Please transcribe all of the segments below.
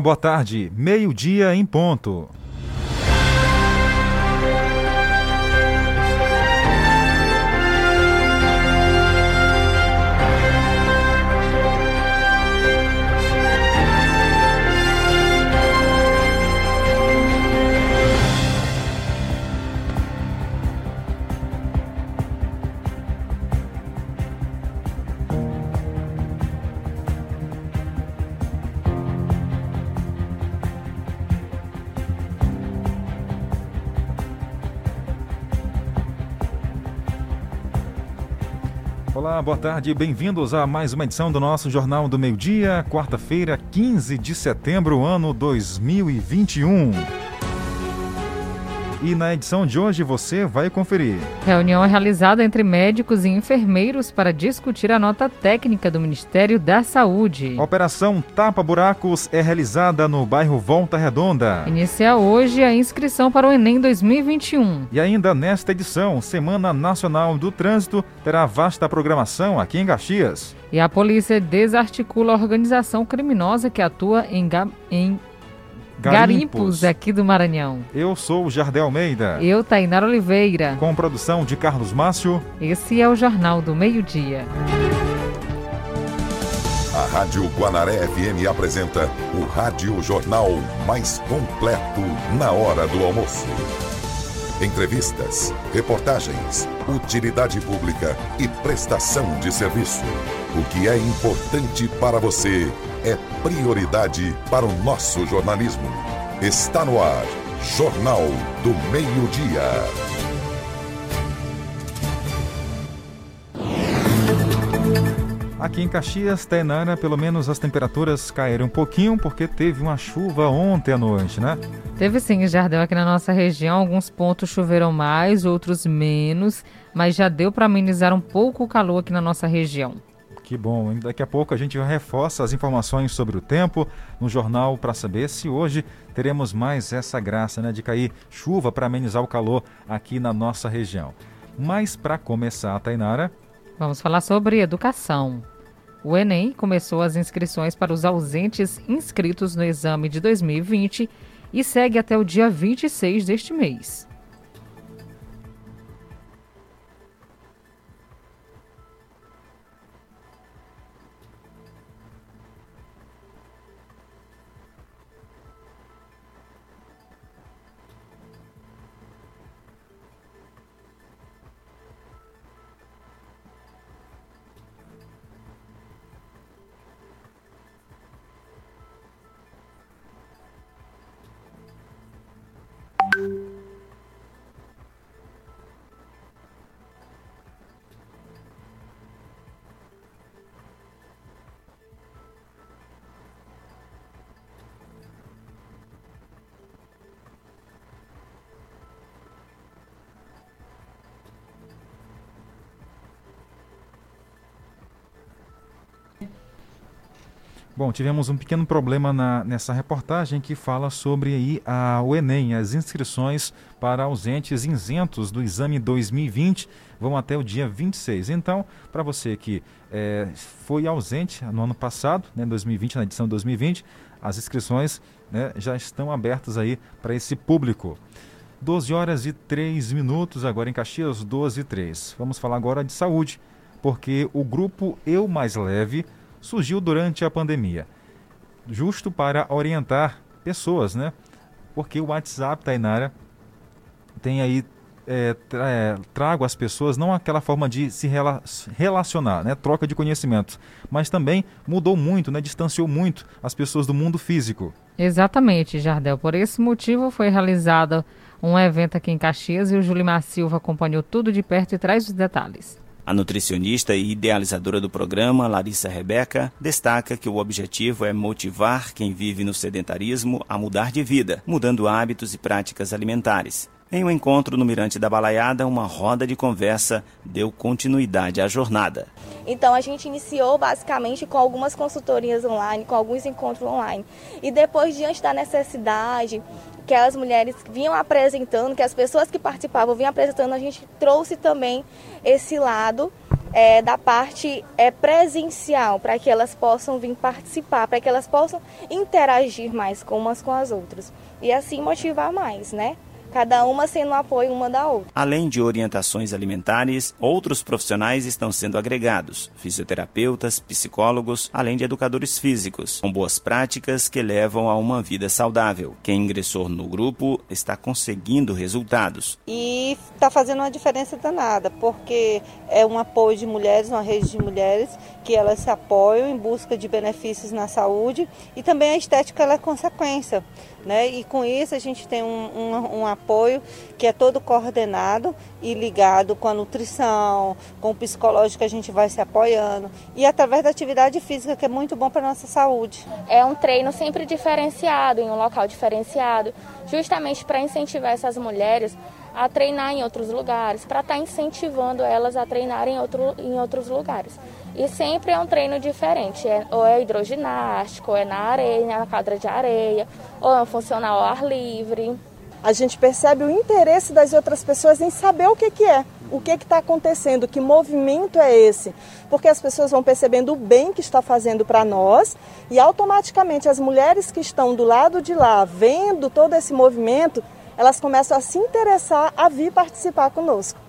Boa tarde, meio-dia em ponto. Boa tarde, bem-vindos a mais uma edição do nosso Jornal do Meio Dia, quarta-feira, 15 de setembro, ano 2021. E na edição de hoje você vai conferir. Reunião é realizada entre médicos e enfermeiros para discutir a nota técnica do Ministério da Saúde. A operação Tapa Buracos é realizada no bairro Volta Redonda. Inicia hoje a inscrição para o Enem 2021. E ainda nesta edição, Semana Nacional do Trânsito terá vasta programação aqui em Caxias. E a polícia desarticula a organização criminosa que atua em, em Garimpos. Garimpos, aqui do Maranhão. Eu sou o Jardel Almeida. Eu, Tainara Oliveira. Com produção de Carlos Márcio. Esse é o Jornal do Meio-Dia. A Rádio Guanaré FM apresenta o Rádio Jornal mais completo na hora do almoço. Entrevistas, reportagens, utilidade pública e prestação de serviço. O que é importante para você é prioridade para o nosso jornalismo. Está no ar, Jornal do Meio-Dia. Aqui em Caxias, Tainara, pelo menos as temperaturas caíram um pouquinho porque teve uma chuva ontem à noite, né? Teve sim, Jardel, aqui na nossa região. Alguns pontos choveram mais, outros menos, mas já deu para amenizar um pouco o calor aqui na nossa região. Que bom. Daqui a pouco a gente reforça as informações sobre o tempo no jornal para saber se hoje teremos mais essa graça né, de cair chuva para amenizar o calor aqui na nossa região. Mas para começar, Tainara. Vamos falar sobre educação. O Enem começou as inscrições para os ausentes inscritos no exame de 2020 e segue até o dia 26 deste mês. Bom, tivemos um pequeno problema na, nessa reportagem que fala sobre aí a, o Enem, as inscrições para ausentes isentos do exame 2020 vão até o dia 26. Então, para você que é, foi ausente no ano passado, né, 2020, na edição 2020, as inscrições né, já estão abertas aí para esse público. 12 horas e 3 minutos, agora em Caxias, 12 e 3. Vamos falar agora de saúde, porque o grupo Eu Mais Leve surgiu durante a pandemia, justo para orientar pessoas, né? Porque o WhatsApp, Tainara, tem aí é, é, trago às pessoas não aquela forma de se rela relacionar, né, troca de conhecimentos, mas também mudou muito, né, distanciou muito as pessoas do mundo físico. Exatamente, Jardel. Por esse motivo foi realizado um evento aqui em Caxias e o Julimar Silva acompanhou tudo de perto e traz os detalhes. A nutricionista e idealizadora do programa, Larissa Rebeca, destaca que o objetivo é motivar quem vive no sedentarismo a mudar de vida, mudando hábitos e práticas alimentares. Em um encontro no Mirante da Balaiada, uma roda de conversa deu continuidade à jornada. Então a gente iniciou basicamente com algumas consultorias online, com alguns encontros online. E depois, diante da necessidade que as mulheres vinham apresentando, que as pessoas que participavam vinham apresentando, a gente trouxe também esse lado é, da parte é, presencial, para que elas possam vir participar, para que elas possam interagir mais com umas com as outras e assim motivar mais, né? Cada uma sendo apoio uma da outra. Além de orientações alimentares, outros profissionais estão sendo agregados: fisioterapeutas, psicólogos, além de educadores físicos, com boas práticas que levam a uma vida saudável. Quem ingressou no grupo está conseguindo resultados. E está fazendo uma diferença danada, porque é um apoio de mulheres, uma rede de mulheres que elas se apoiam em busca de benefícios na saúde e também a estética é consequência. Né? E com isso a gente tem um, um, um, apoio que é todo coordenado e ligado com a nutrição, com o psicológico que a gente vai se apoiando e através da atividade física que é muito bom para nossa saúde. É um treino sempre diferenciado, em um local diferenciado, justamente para incentivar essas mulheres a treinar em outros lugares, para estar tá incentivando elas a treinar em, outro, em outros lugares. E sempre é um treino diferente, é, ou é hidroginástico, ou é na areia, na quadra de areia, ou é um funcional ao ar livre. A gente percebe o interesse das outras pessoas em saber o que, que é, o que está acontecendo, que movimento é esse. Porque as pessoas vão percebendo o bem que está fazendo para nós e automaticamente as mulheres que estão do lado de lá, vendo todo esse movimento, elas começam a se interessar a vir participar conosco.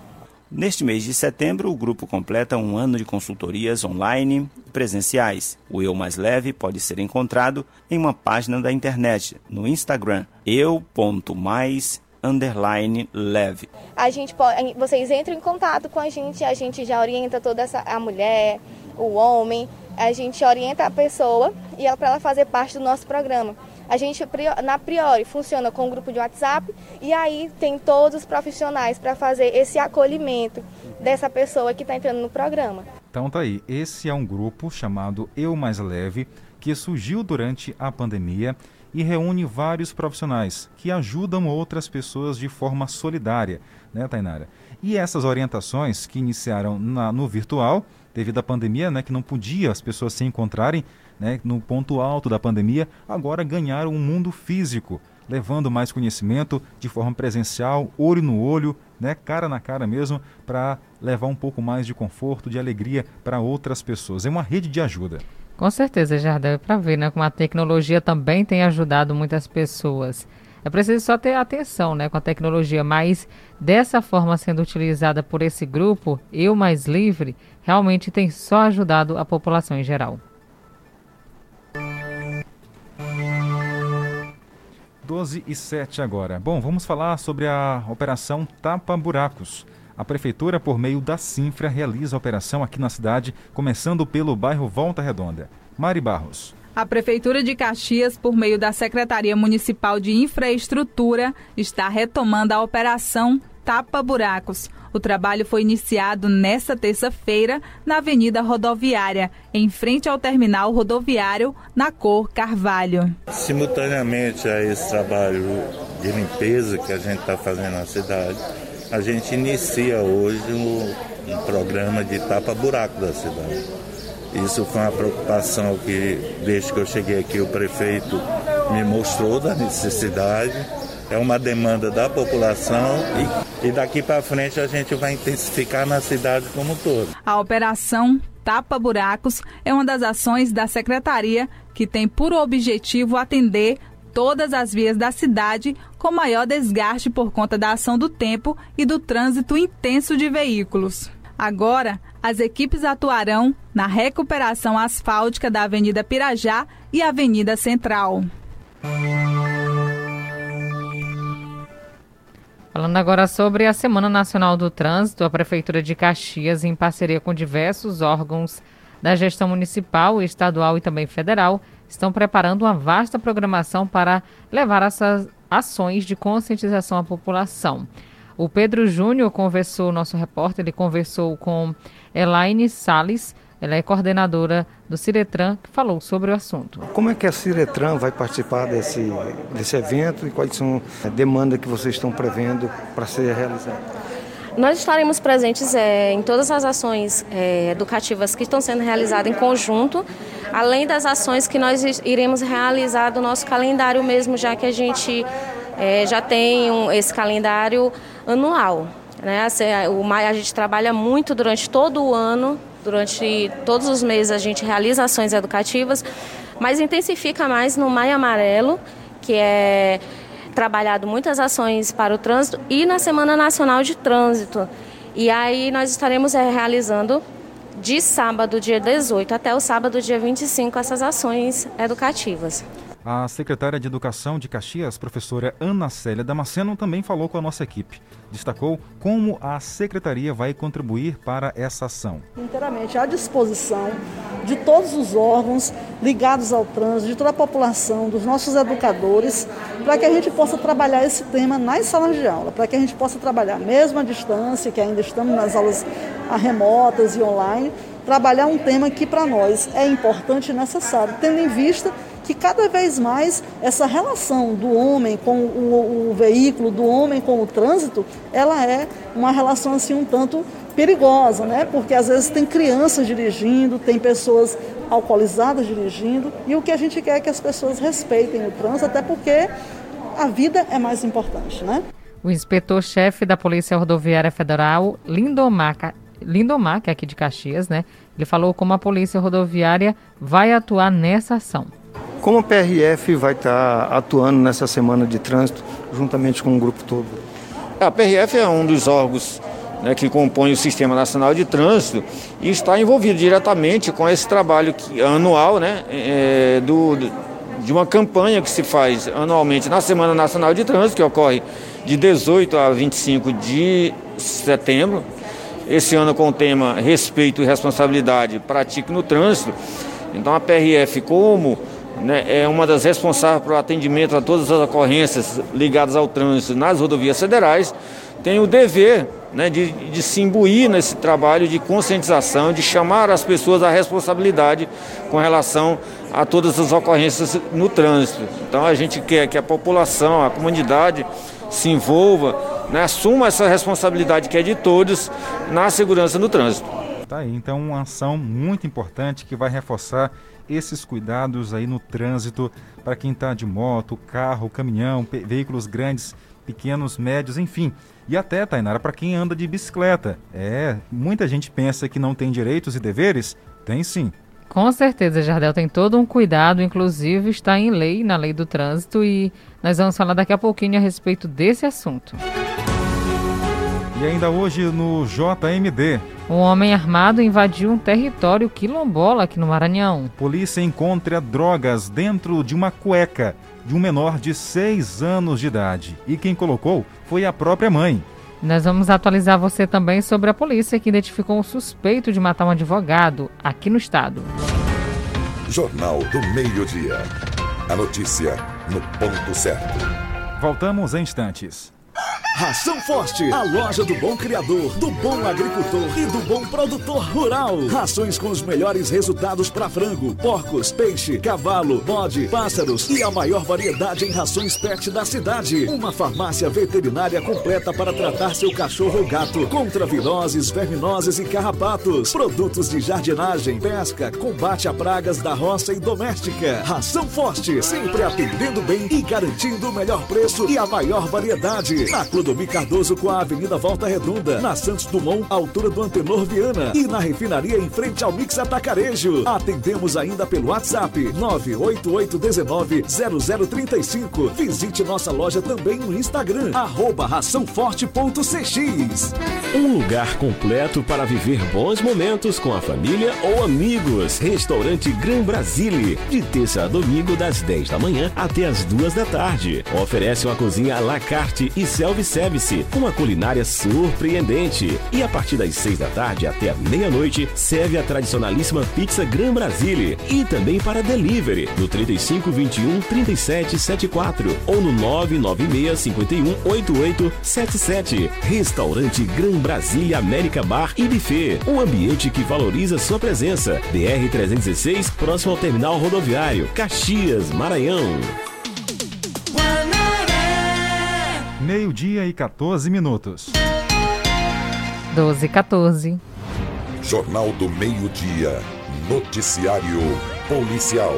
Neste mês de setembro, o grupo completa um ano de consultorias online e presenciais. O Eu Mais Leve pode ser encontrado em uma página da internet, no Instagram, eu.mais underline leve. A gente pode, vocês entram em contato com a gente, a gente já orienta toda essa a mulher, o homem, a gente orienta a pessoa e ela para ela fazer parte do nosso programa. A gente, na Priori, funciona com um grupo de WhatsApp e aí tem todos os profissionais para fazer esse acolhimento dessa pessoa que está entrando no programa. Então tá aí, esse é um grupo chamado Eu Mais Leve, que surgiu durante a pandemia e reúne vários profissionais que ajudam outras pessoas de forma solidária, né, Tainara? E essas orientações que iniciaram na, no virtual, devido à pandemia, né, que não podia as pessoas se encontrarem, né, no ponto alto da pandemia, agora ganharam um mundo físico, levando mais conhecimento de forma presencial, olho no olho, né, cara na cara mesmo, para levar um pouco mais de conforto, de alegria para outras pessoas. É uma rede de ajuda. Com certeza, Jardel, é para ver né, como a tecnologia também tem ajudado muitas pessoas. É preciso só ter atenção né, com a tecnologia, mas dessa forma sendo utilizada por esse grupo, Eu Mais Livre, realmente tem só ajudado a população em geral. 12 e 7 agora. Bom, vamos falar sobre a operação Tapa Buracos. A prefeitura, por meio da Sinfra, realiza a operação aqui na cidade, começando pelo bairro Volta Redonda. Mari Barros. A Prefeitura de Caxias, por meio da Secretaria Municipal de Infraestrutura, está retomando a operação Tapa Buracos, o trabalho foi iniciado nesta terça-feira na Avenida Rodoviária, em frente ao terminal rodoviário na cor Carvalho. Simultaneamente a esse trabalho de limpeza que a gente está fazendo na cidade, a gente inicia hoje um, um programa de tapa-buraco da cidade. Isso foi uma preocupação que, desde que eu cheguei aqui, o prefeito me mostrou da necessidade é uma demanda da população e, e daqui para frente a gente vai intensificar na cidade como um todo. A operação Tapa Buracos é uma das ações da secretaria que tem por objetivo atender todas as vias da cidade com maior desgaste por conta da ação do tempo e do trânsito intenso de veículos. Agora, as equipes atuarão na recuperação asfáltica da Avenida Pirajá e Avenida Central. Falando agora sobre a Semana Nacional do Trânsito, a Prefeitura de Caxias, em parceria com diversos órgãos da gestão municipal, estadual e também federal, estão preparando uma vasta programação para levar essas ações de conscientização à população. O Pedro Júnior conversou, nosso repórter, ele conversou com Elaine Sales, ela é coordenadora do Ciretran, que falou sobre o assunto. Como é que a Ciretran vai participar desse, desse evento e quais são as demandas que vocês estão prevendo para ser realizada? Nós estaremos presentes é, em todas as ações é, educativas que estão sendo realizadas em conjunto, além das ações que nós iremos realizar do nosso calendário mesmo, já que a gente é, já tem um, esse calendário anual. Né? O maio a gente trabalha muito durante todo o ano, durante todos os meses a gente realiza ações educativas, mas intensifica mais no Maio Amarelo, que é trabalhado muitas ações para o trânsito e na Semana Nacional de Trânsito. E aí nós estaremos é, realizando de sábado, dia 18, até o sábado, dia 25, essas ações educativas. A secretária de Educação de Caxias, professora Ana Célia Damasceno, também falou com a nossa equipe. Destacou como a secretaria vai contribuir para essa ação. Inteiramente à disposição de todos os órgãos ligados ao trânsito, de toda a população, dos nossos educadores, para que a gente possa trabalhar esse tema nas salas de aula, para que a gente possa trabalhar mesmo à distância, que ainda estamos nas aulas remotas e online, trabalhar um tema que para nós é importante e necessário, tendo em vista que cada vez mais essa relação do homem com o, o, veículo, do homem com o trânsito, ela é uma relação assim um tanto perigosa, né? Porque às vezes tem crianças dirigindo, tem pessoas alcoolizadas dirigindo, e o que a gente quer é que as pessoas respeitem o trânsito, até porque a vida é mais importante, né? O inspetor-chefe da Polícia Rodoviária Federal, Lindomar, Lindomar, que é aqui de Caxias, né? Ele falou como a Polícia Rodoviária vai atuar nessa ação. Como a PRF vai estar atuando nessa semana de trânsito, juntamente com o grupo todo? A PRF é um dos órgãos né, que compõe o Sistema Nacional de Trânsito e está envolvido diretamente com esse trabalho que, anual né, é, do, de uma campanha que se faz anualmente na Semana Nacional de Trânsito, que ocorre de 18 a 25 de setembro. Esse ano com o tema Respeito e Responsabilidade Pratique no Trânsito. Então a PRF, como né, é uma das responsáveis pelo atendimento a todas as ocorrências ligadas ao trânsito nas rodovias federais, tem o dever né, de, de se imbuir nesse trabalho de conscientização, de chamar as pessoas à responsabilidade com relação a todas as ocorrências no trânsito. Então a gente quer que a população, a comunidade se envolva, né, assuma essa responsabilidade que é de todos na segurança no trânsito. Tá aí, então uma ação muito importante que vai reforçar esses cuidados aí no trânsito para quem está de moto, carro, caminhão, veículos grandes, pequenos, médios, enfim. E até, Tainara, para quem anda de bicicleta. É, muita gente pensa que não tem direitos e deveres. Tem sim. Com certeza, Jardel tem todo um cuidado, inclusive está em lei, na lei do trânsito, e nós vamos falar daqui a pouquinho a respeito desse assunto. E ainda hoje no JMD. Um homem armado invadiu um território quilombola aqui no Maranhão. Polícia encontra drogas dentro de uma cueca de um menor de 6 anos de idade. E quem colocou foi a própria mãe. Nós vamos atualizar você também sobre a polícia que identificou um suspeito de matar um advogado aqui no estado. Jornal do Meio-Dia. A notícia no ponto certo. Voltamos em instantes. Ração Forte, a loja do bom criador, do bom agricultor e do bom produtor rural. Rações com os melhores resultados para frango, porcos, peixe, cavalo, bode, pássaros e a maior variedade em rações pet da cidade. Uma farmácia veterinária completa para tratar seu cachorro ou gato contra viroses, verminoses e carrapatos. Produtos de jardinagem, pesca, combate a pragas da roça e doméstica. Ração Forte, sempre atendendo bem e garantindo o melhor preço e a maior variedade. Na Clodomir Cardoso com a Avenida Volta Redonda, na Santos Dumont, altura do Antenor Viana e na refinaria em frente ao Mix Atacarejo. Atendemos ainda pelo WhatsApp 988190035. Visite nossa loja também no Instagram, arroba raçãoforte.cx. Um lugar completo para viver bons momentos com a família ou amigos. Restaurante Gran Brasile, de terça a domingo das 10 da manhã até as 2 da tarde. Oferece uma cozinha à la carte e self-service, com uma culinária surpreendente. E a partir das 6 da tarde até a meia-noite, serve a tradicionalíssima pizza Gran Brasile. E também para delivery, no 3521 3774 ou no 996 51 8877. Restaurante Gran Brasília América Bar e Buffet. Um ambiente que valoriza sua presença. BR 316, próximo ao terminal rodoviário, Caxias, Maranhão. Meio-dia e 14 minutos. 12 e 14. Jornal do Meio-Dia. Noticiário Policial.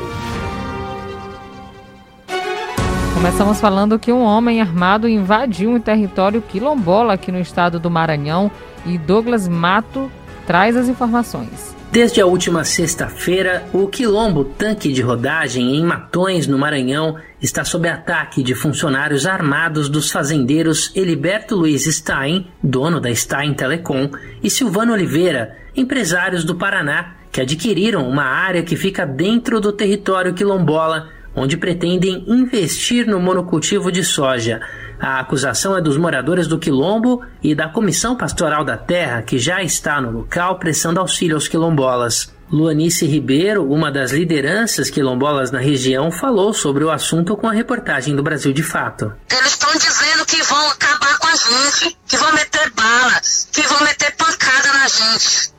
Começamos falando que um homem armado invadiu um território quilombola aqui no estado do Maranhão e Douglas Mato traz as informações. Desde a última sexta-feira, o quilombo Tanque de Rodagem em Matões, no Maranhão, está sob ataque de funcionários armados dos fazendeiros Eliberto Luiz Stein, dono da Stein Telecom, e Silvano Oliveira, empresários do Paraná, que adquiriram uma área que fica dentro do território quilombola onde pretendem investir no monocultivo de soja. A acusação é dos moradores do Quilombo e da Comissão Pastoral da Terra, que já está no local prestando auxílio aos quilombolas. Luanice Ribeiro, uma das lideranças quilombolas na região, falou sobre o assunto com a reportagem do Brasil de Fato. Eles estão dizendo que vão acabar com a gente, que vão meter bala, que vão meter pancada na gente.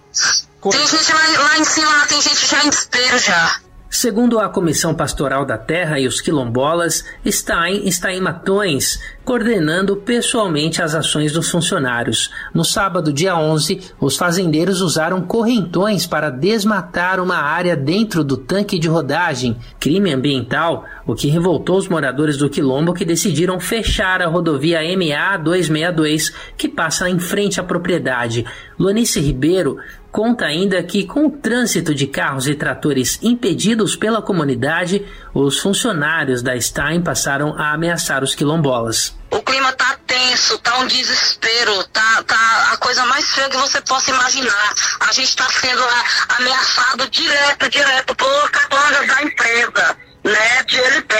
Tem gente lá, lá em cima, tem gente já em desespero já. Segundo a Comissão Pastoral da Terra e os quilombolas, Stein está em Matões, coordenando pessoalmente as ações dos funcionários. No sábado, dia 11, os fazendeiros usaram correntões para desmatar uma área dentro do tanque de rodagem, crime ambiental, o que revoltou os moradores do quilombo que decidiram fechar a rodovia MA 262, que passa em frente à propriedade. Luanice Ribeiro conta ainda que, com o trânsito de carros e tratores impedidos pela comunidade, os funcionários da Stein passaram a ameaçar os quilombolas. O clima tá tenso, tá um desespero, tá, tá a coisa mais feia que você possa imaginar. A gente está sendo ameaçado direto, direto por capangas da empresa, né, de LP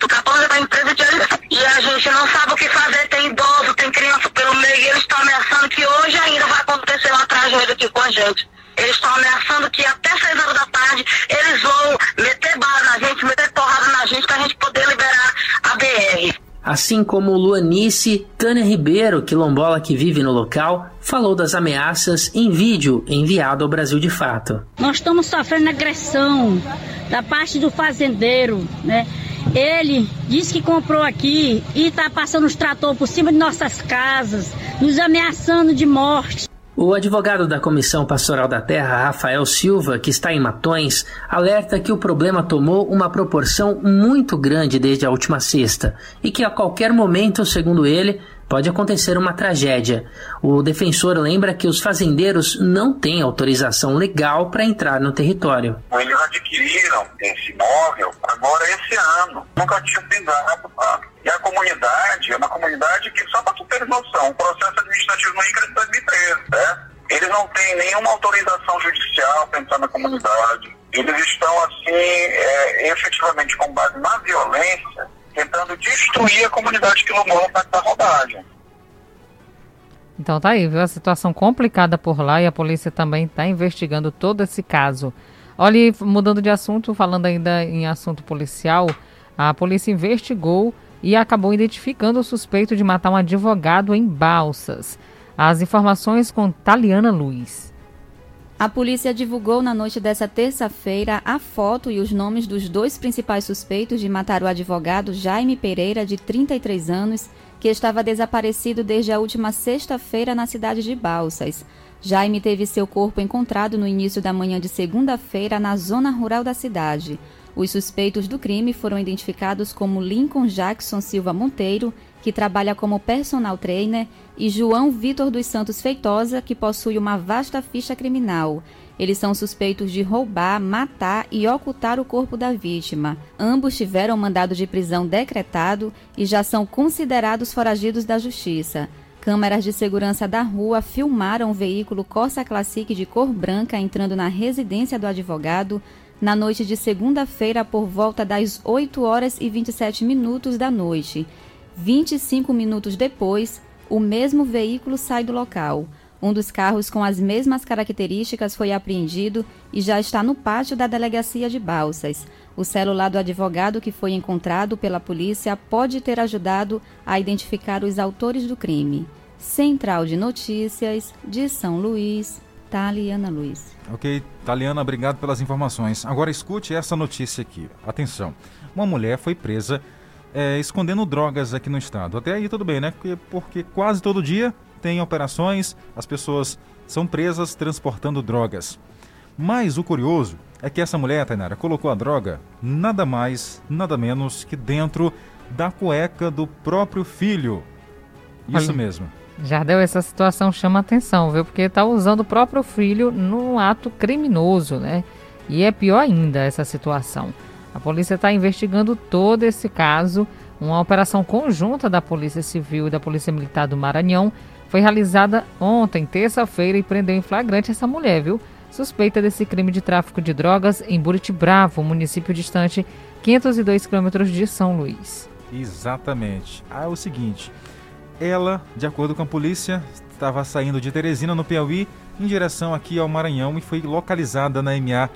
do capanga da empresa de e a gente não sabe o que fazer, tem idoso, tem criança pelo meio, e eles estão ameaçando que hoje ainda vai acontecer uma tragédia aqui com a gente. Eles estão ameaçando que até 6 horas da tarde eles vão meter bala na gente, meter porrada na gente para a gente poder liberar a BR. Assim como Luanice, Tânia Ribeiro, quilombola que vive no local, falou das ameaças em vídeo enviado ao Brasil de Fato. Nós estamos sofrendo agressão da parte do fazendeiro, né? Ele disse que comprou aqui e está passando os tratores por cima de nossas casas, nos ameaçando de morte. O advogado da Comissão Pastoral da Terra, Rafael Silva, que está em Matões, alerta que o problema tomou uma proporção muito grande desde a última sexta e que a qualquer momento, segundo ele, pode acontecer uma tragédia. O defensor lembra que os fazendeiros não têm autorização legal para entrar no território. Eles adquiriram esse imóvel agora esse ano, nunca tinham pisado lá. E a comunidade é uma comunidade que, noção, o processo administrativo no INCRA é de 2013, né? Eles não têm nenhuma autorização judicial para entrar na comunidade. Eles estão, assim, é, efetivamente com base na violência, tentando destruir a comunidade quilombola da rodagem. Então tá aí, viu? A situação complicada por lá e a polícia também está investigando todo esse caso. Olha, mudando de assunto, falando ainda em assunto policial, a polícia investigou e acabou identificando o suspeito de matar um advogado em Balsas. As informações com Taliana Luiz. A polícia divulgou na noite dessa terça-feira a foto e os nomes dos dois principais suspeitos de matar o advogado Jaime Pereira, de 33 anos, que estava desaparecido desde a última sexta-feira na cidade de Balsas. Jaime teve seu corpo encontrado no início da manhã de segunda-feira na zona rural da cidade. Os suspeitos do crime foram identificados como Lincoln Jackson Silva Monteiro que trabalha como personal trainer, e João Vitor dos Santos Feitosa, que possui uma vasta ficha criminal. Eles são suspeitos de roubar, matar e ocultar o corpo da vítima. Ambos tiveram mandado de prisão decretado e já são considerados foragidos da justiça. Câmeras de segurança da rua filmaram o veículo Corsa Classic de cor branca entrando na residência do advogado na noite de segunda-feira por volta das 8 horas e 27 minutos da noite. 25 minutos depois, o mesmo veículo sai do local. Um dos carros com as mesmas características foi apreendido e já está no pátio da delegacia de Balsas. O celular do advogado que foi encontrado pela polícia pode ter ajudado a identificar os autores do crime. Central de Notícias de São Luís, Taliana Luiz. Ok, Taliana, obrigado pelas informações. Agora escute essa notícia aqui. Atenção. Uma mulher foi presa é, escondendo drogas aqui no estado. Até aí tudo bem, né? Porque, porque quase todo dia tem operações, as pessoas são presas transportando drogas. Mas o curioso é que essa mulher, Tainara, colocou a droga nada mais, nada menos que dentro da cueca do próprio filho. Isso Olha. mesmo. Jardel, essa situação chama atenção, viu? Porque está usando o próprio filho num ato criminoso, né? E é pior ainda essa situação. A polícia está investigando todo esse caso. Uma operação conjunta da Polícia Civil e da Polícia Militar do Maranhão foi realizada ontem, terça-feira, e prendeu em flagrante essa mulher, viu? Suspeita desse crime de tráfico de drogas em Buriti Bravo, município distante 502 quilômetros de São Luís. Exatamente. Ah, é o seguinte. Ela, de acordo com a polícia, estava saindo de Teresina, no Piauí, em direção aqui ao Maranhão e foi localizada na MA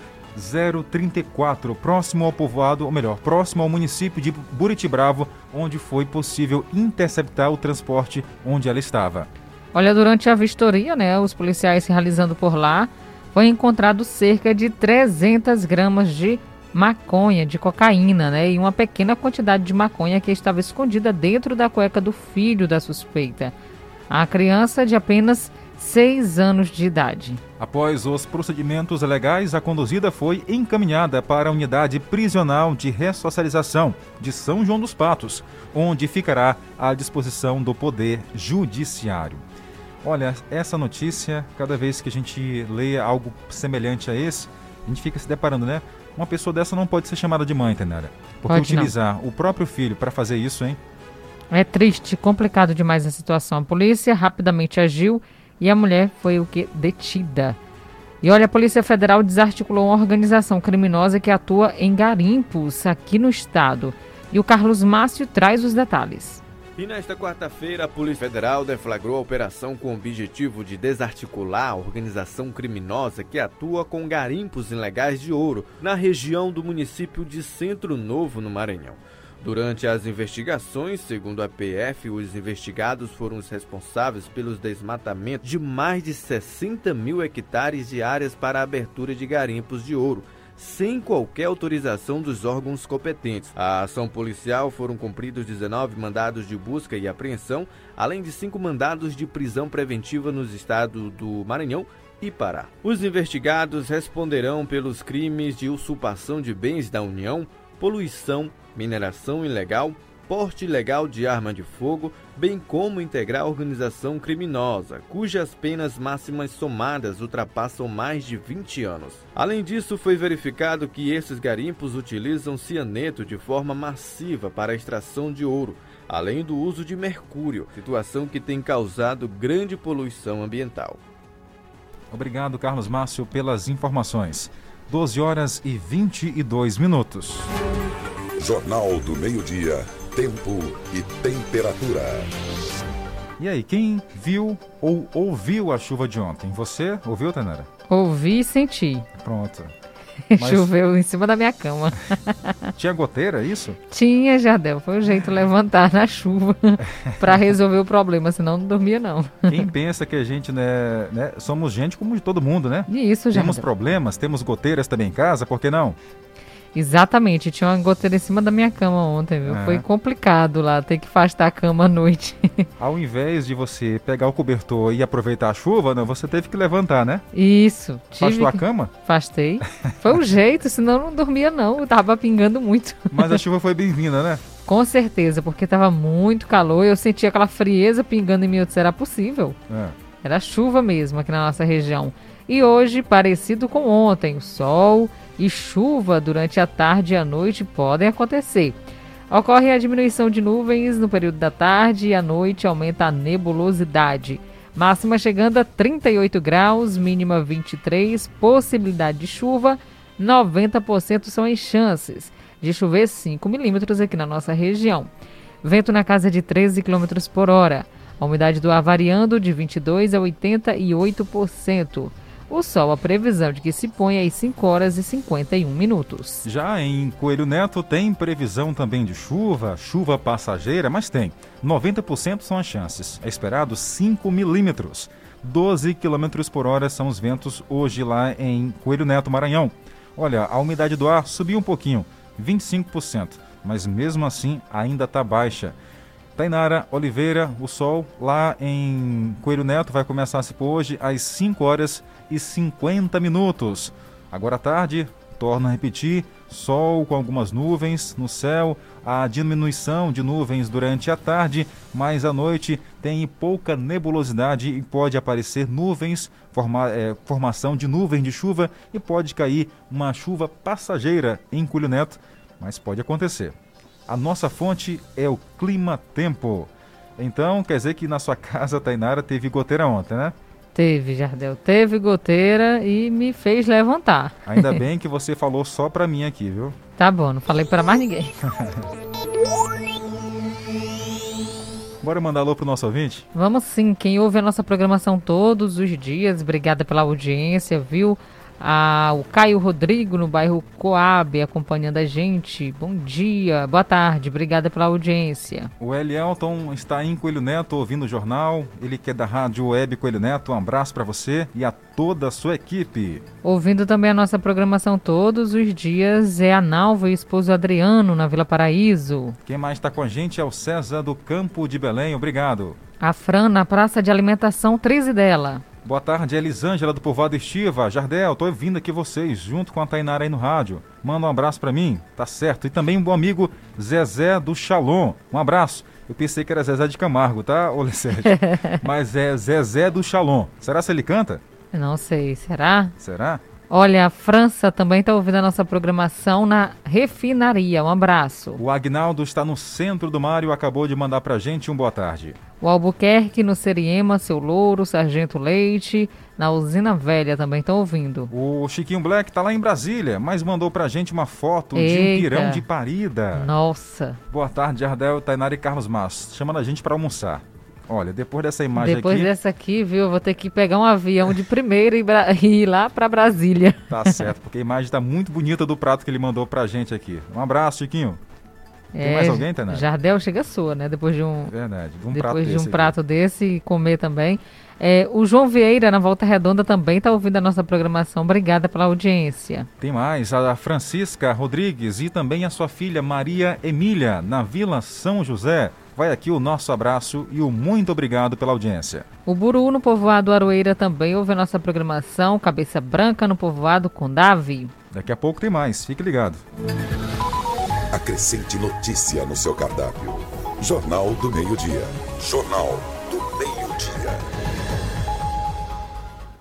034, próximo ao povoado, ou melhor, próximo ao município de Buritibravo, onde foi possível interceptar o transporte onde ela estava. Olha, durante a vistoria, né, os policiais realizando por lá, foi encontrado cerca de 300 gramas de maconha, de cocaína, né, e uma pequena quantidade de maconha que estava escondida dentro da cueca do filho da suspeita. A criança de apenas 6 anos de idade. Após os procedimentos legais, a conduzida foi encaminhada para a unidade prisional de ressocialização de São João dos Patos, onde ficará à disposição do Poder Judiciário. Olha, essa notícia, cada vez que a gente lê algo semelhante a esse, a gente fica se deparando, né? Uma pessoa dessa não pode ser chamada de mãe, Tenara. Porque Pode não. utilizar o próprio filho para fazer isso, hein? É triste, complicado demais a situação. A polícia rapidamente agiu e a mulher foi o que detida. E olha, a Polícia Federal desarticulou uma organização criminosa que atua em garimpos aqui no estado. E o Carlos Márcio traz os detalhes. E nesta quarta-feira, a Polícia Federal deflagrou a operação com o objetivo de desarticular a organização criminosa que atua com garimpos ilegais de ouro na região do município de Centro Novo, no Maranhão. Durante as investigações, segundo a PF, os investigados foram os responsáveis pelos desmatamentos de mais de 60 mil hectares de áreas para a abertura de garimpos de ouro, sem qualquer autorização dos órgãos competentes. A ação policial foram cumpridos 19 mandados de busca e apreensão, além de cinco mandados de prisão preventiva nos estados do Maranhão e Pará. Os investigados responderão pelos crimes de usurpação de bens da União, poluição, mineração ilegal, porte ilegal de arma de fogo, bem como integrar organização criminosa, cujas penas máximas somadas ultrapassam mais de 20 anos. Além disso, foi verificado que esses garimpos utilizam cianeto de forma massiva para a extração de ouro, além do uso de mercúrio, situação que tem causado grande poluição ambiental. Obrigado, Carlos Márcio, pelas informações. 12 horas e 22 minutos. Jornal do Meio-Dia. Tempo e temperatura. E aí, quem viu ou ouviu a chuva de ontem? Você ouviu, Tenara? Ouvi e senti. Pronto. Choveu em cima da minha cama. Tinha goteira, é isso? Tinha, Jardel. Foi o jeito de levantar na chuva para resolver o problema, senão não dormia, não. Quem pensa que a gente, né, né, somos gente como de todo mundo, né? Isso, Temos Jardel. problemas, temos goteiras também em casa, por que não? Exatamente, tinha uma goteira em cima da minha cama ontem, viu? É. Foi complicado lá, ter que afastar a cama à noite. Ao invés de você pegar o cobertor e aproveitar a chuva, não, você teve que levantar, né? Isso. Afastou a que- cama? Afastei. Foi um jeito, senão eu não dormia não, eu tava pingando muito. Mas a chuva foi bem-vinda, né? Com certeza, porque tava muito calor e eu sentia aquela frieza pingando em mim, eu disse, era possível. É. Era chuva mesmo aqui na nossa região. E hoje, parecido com ontem, sol e chuva durante a tarde e a noite podem acontecer. Ocorre a diminuição de nuvens no período da tarde e à noite aumenta a nebulosidade. Máxima chegando a 38 graus, mínima 23, possibilidade de chuva, 90% são as chances de chover 5 milímetros aqui na nossa região. Vento na casa de 13 km por hora. A umidade do ar variando de 22% a 88%. O sol, a previsão de que se põe às 5 horas e 51 minutos. Já em Coelho Neto tem previsão também de chuva, chuva passageira, mas tem. 90% são as chances. É esperado 5 milímetros. 12 km por hora são os ventos hoje lá em Coelho Neto, Maranhão. Olha, a umidade do ar subiu um pouquinho, 25%, mas mesmo assim ainda está baixa. Tainara Oliveira, o sol lá em Coelho Neto vai começar a se pôr hoje às 5 horas e 50 minutos. Agora à tarde, torna a repetir, sol com algumas nuvens no céu, a diminuição de nuvens durante a tarde, mas à noite tem pouca nebulosidade e pode aparecer nuvens, forma, é, formação de nuvens de chuva e pode cair uma chuva passageira em Culho Neto, mas pode acontecer. A nossa fonte é o Clima Tempo. Então, quer dizer que na sua casa, Tainara, teve goteira ontem, né? Teve, Jardel. Teve goteira e me fez levantar. Ainda bem que você falou só pra mim aqui, viu? Tá bom, não falei para mais ninguém. Bora mandar alô pro nosso ouvinte? Vamos sim. Quem ouve a nossa programação todos os dias, obrigada pela audiência, viu? Ah, o Caio Rodrigo, no bairro Coab, acompanhando a gente. Bom dia, boa tarde, obrigada pela audiência. O Elielton está em Coelho Neto ouvindo o jornal. Ele que é da Rádio Web Coelho Neto. Um abraço para você e a toda a sua equipe. Ouvindo também a nossa programação todos os dias é a Nalva e o esposo Adriano, na Vila Paraíso. Quem mais está com a gente é o César do Campo de Belém. Obrigado. A Fran, na Praça de Alimentação 13 dela. Boa tarde, Elisângela do Povoado Estiva. Jardel, tô vindo aqui vocês, junto com a Tainara aí no rádio. Manda um abraço para mim, tá certo. E também um bom amigo Zezé do Shalom. Um abraço. Eu pensei que era Zezé de Camargo, tá, Sérgio? Mas é Zezé do Shalom. Será se ele canta? Não sei, será? Será? Olha, a França também está ouvindo a nossa programação na refinaria. Um abraço. O Agnaldo está no centro do Mário, acabou de mandar pra gente um boa tarde. O Albuquerque no Seriema, seu Louro, Sargento Leite, na Usina Velha também estão ouvindo. O Chiquinho Black está lá em Brasília, mas mandou pra gente uma foto Eita. de um pirão de parida. Nossa. Boa tarde, Ardel, Tainara e Carlos Mas. Chamando a gente para almoçar. Olha, depois dessa imagem depois aqui... Depois dessa aqui, viu, eu vou ter que pegar um avião de primeira e, Bra... e ir lá para Brasília. Tá certo, porque a imagem está muito bonita do prato que ele mandou pra gente aqui. Um abraço, Chiquinho. É, Tem mais alguém, Tanara? Jardel chega sua, né? Depois de um, Verdade, de um depois prato de um prato desse e comer também. É, o João Vieira, na Volta Redonda, também está ouvindo a nossa programação. Obrigada pela audiência. Tem mais, a Francisca Rodrigues e também a sua filha Maria Emília, na Vila São José. Vai aqui o nosso abraço e o muito obrigado pela audiência. O Buru, no povoado Aroeira, também ouve a nossa programação. Cabeça Branca, no povoado Condavi. Daqui a pouco tem mais, fique ligado. Acrescente notícia no seu cardápio. Jornal do Meio-Dia. Jornal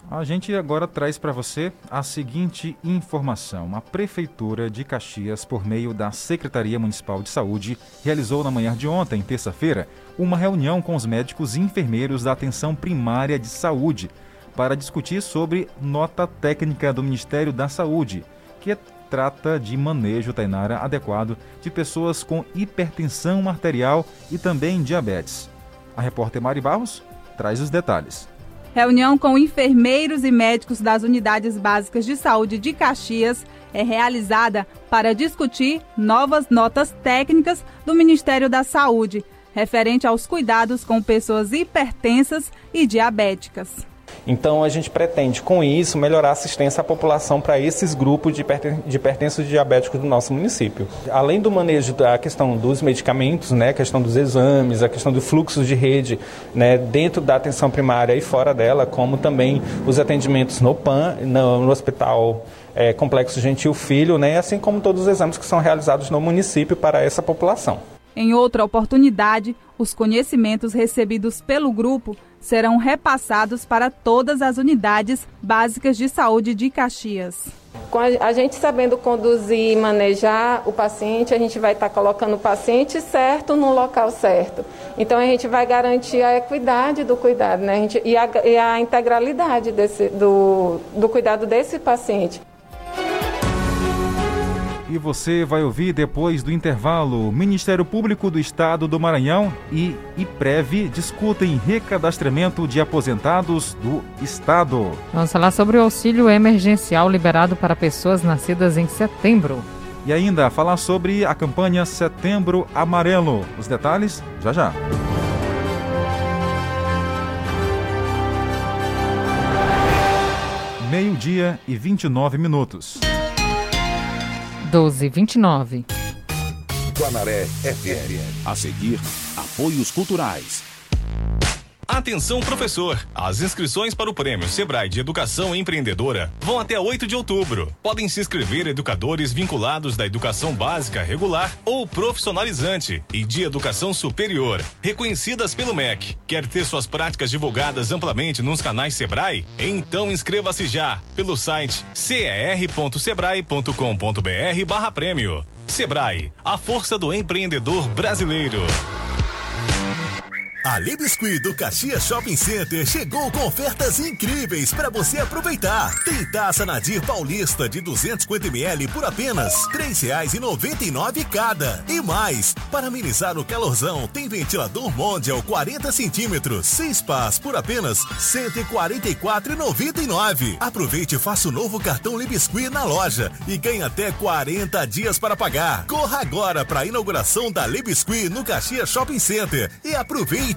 A gente agora traz para você a seguinte informação. A Prefeitura de Caxias, por meio da Secretaria Municipal de Saúde, realizou na manhã de ontem, terça-feira, uma reunião com os médicos e enfermeiros da atenção primária de saúde para discutir sobre nota técnica do Ministério da Saúde, que trata de manejo, Tainara, adequado de pessoas com hipertensão arterial e também diabetes. A repórter Mari Barros traz os detalhes. Reunião com enfermeiros e médicos das unidades básicas de saúde de Caxias é realizada para discutir novas notas técnicas do Ministério da Saúde, referente aos cuidados com pessoas hipertensas e diabéticas. Então, a gente pretende, com isso, melhorar a assistência à população para esses grupos de hipertensos diabéticos do nosso município. Além do manejo da questão dos medicamentos, né, a questão dos exames, a questão do fluxo de rede né, dentro da atenção primária e fora dela, como também os atendimentos no PAN, no, no Hospital é, Complexo Gentil Filho, né, assim como todos os exames que são realizados no município para essa população. Em outra oportunidade, os conhecimentos recebidos pelo grupo serão repassados para todas as unidades básicas de saúde de Caxias. Com a gente sabendo conduzir e manejar o paciente, a gente vai estar colocando o paciente certo no local certo. Então a gente vai garantir a equidade do cuidado né? a gente, e, a, e a integralidade desse, do, do cuidado desse paciente. E você vai ouvir depois do intervalo. Ministério Público do Estado do Maranhão e IPREV discutem recadastramento de aposentados do Estado. Vamos falar sobre o auxílio emergencial liberado para pessoas nascidas em setembro. E ainda falar sobre a campanha Setembro Amarelo. Os detalhes já já. Meio-dia e 29 minutos. 1229. Guanaré FM. A seguir, apoios culturais. Atenção, professor! As inscrições para o Prêmio Sebrae de Educação Empreendedora vão até 8 de outubro. Podem se inscrever educadores vinculados da educação básica regular ou profissionalizante e de educação superior, reconhecidas pelo MEC. Quer ter suas práticas divulgadas amplamente nos canais Sebrae? Então inscreva-se já pelo site cer.sebrae.com.br/barra prêmio. Sebrae, a força do empreendedor brasileiro. A Libiscuit do Caxias Shopping Center chegou com ofertas incríveis para você aproveitar. Tem taça Nadir Paulista de 250ml por apenas R$ 3,99 cada. E mais, para amenizar o calorzão, tem ventilador Mondial 40 centímetros, 6 pás por apenas R$ 144,99. Aproveite e faça o novo cartão Libiscuit na loja e ganhe até 40 dias para pagar. Corra agora para a inauguração da Libiscuit no Caxias Shopping Center e aproveite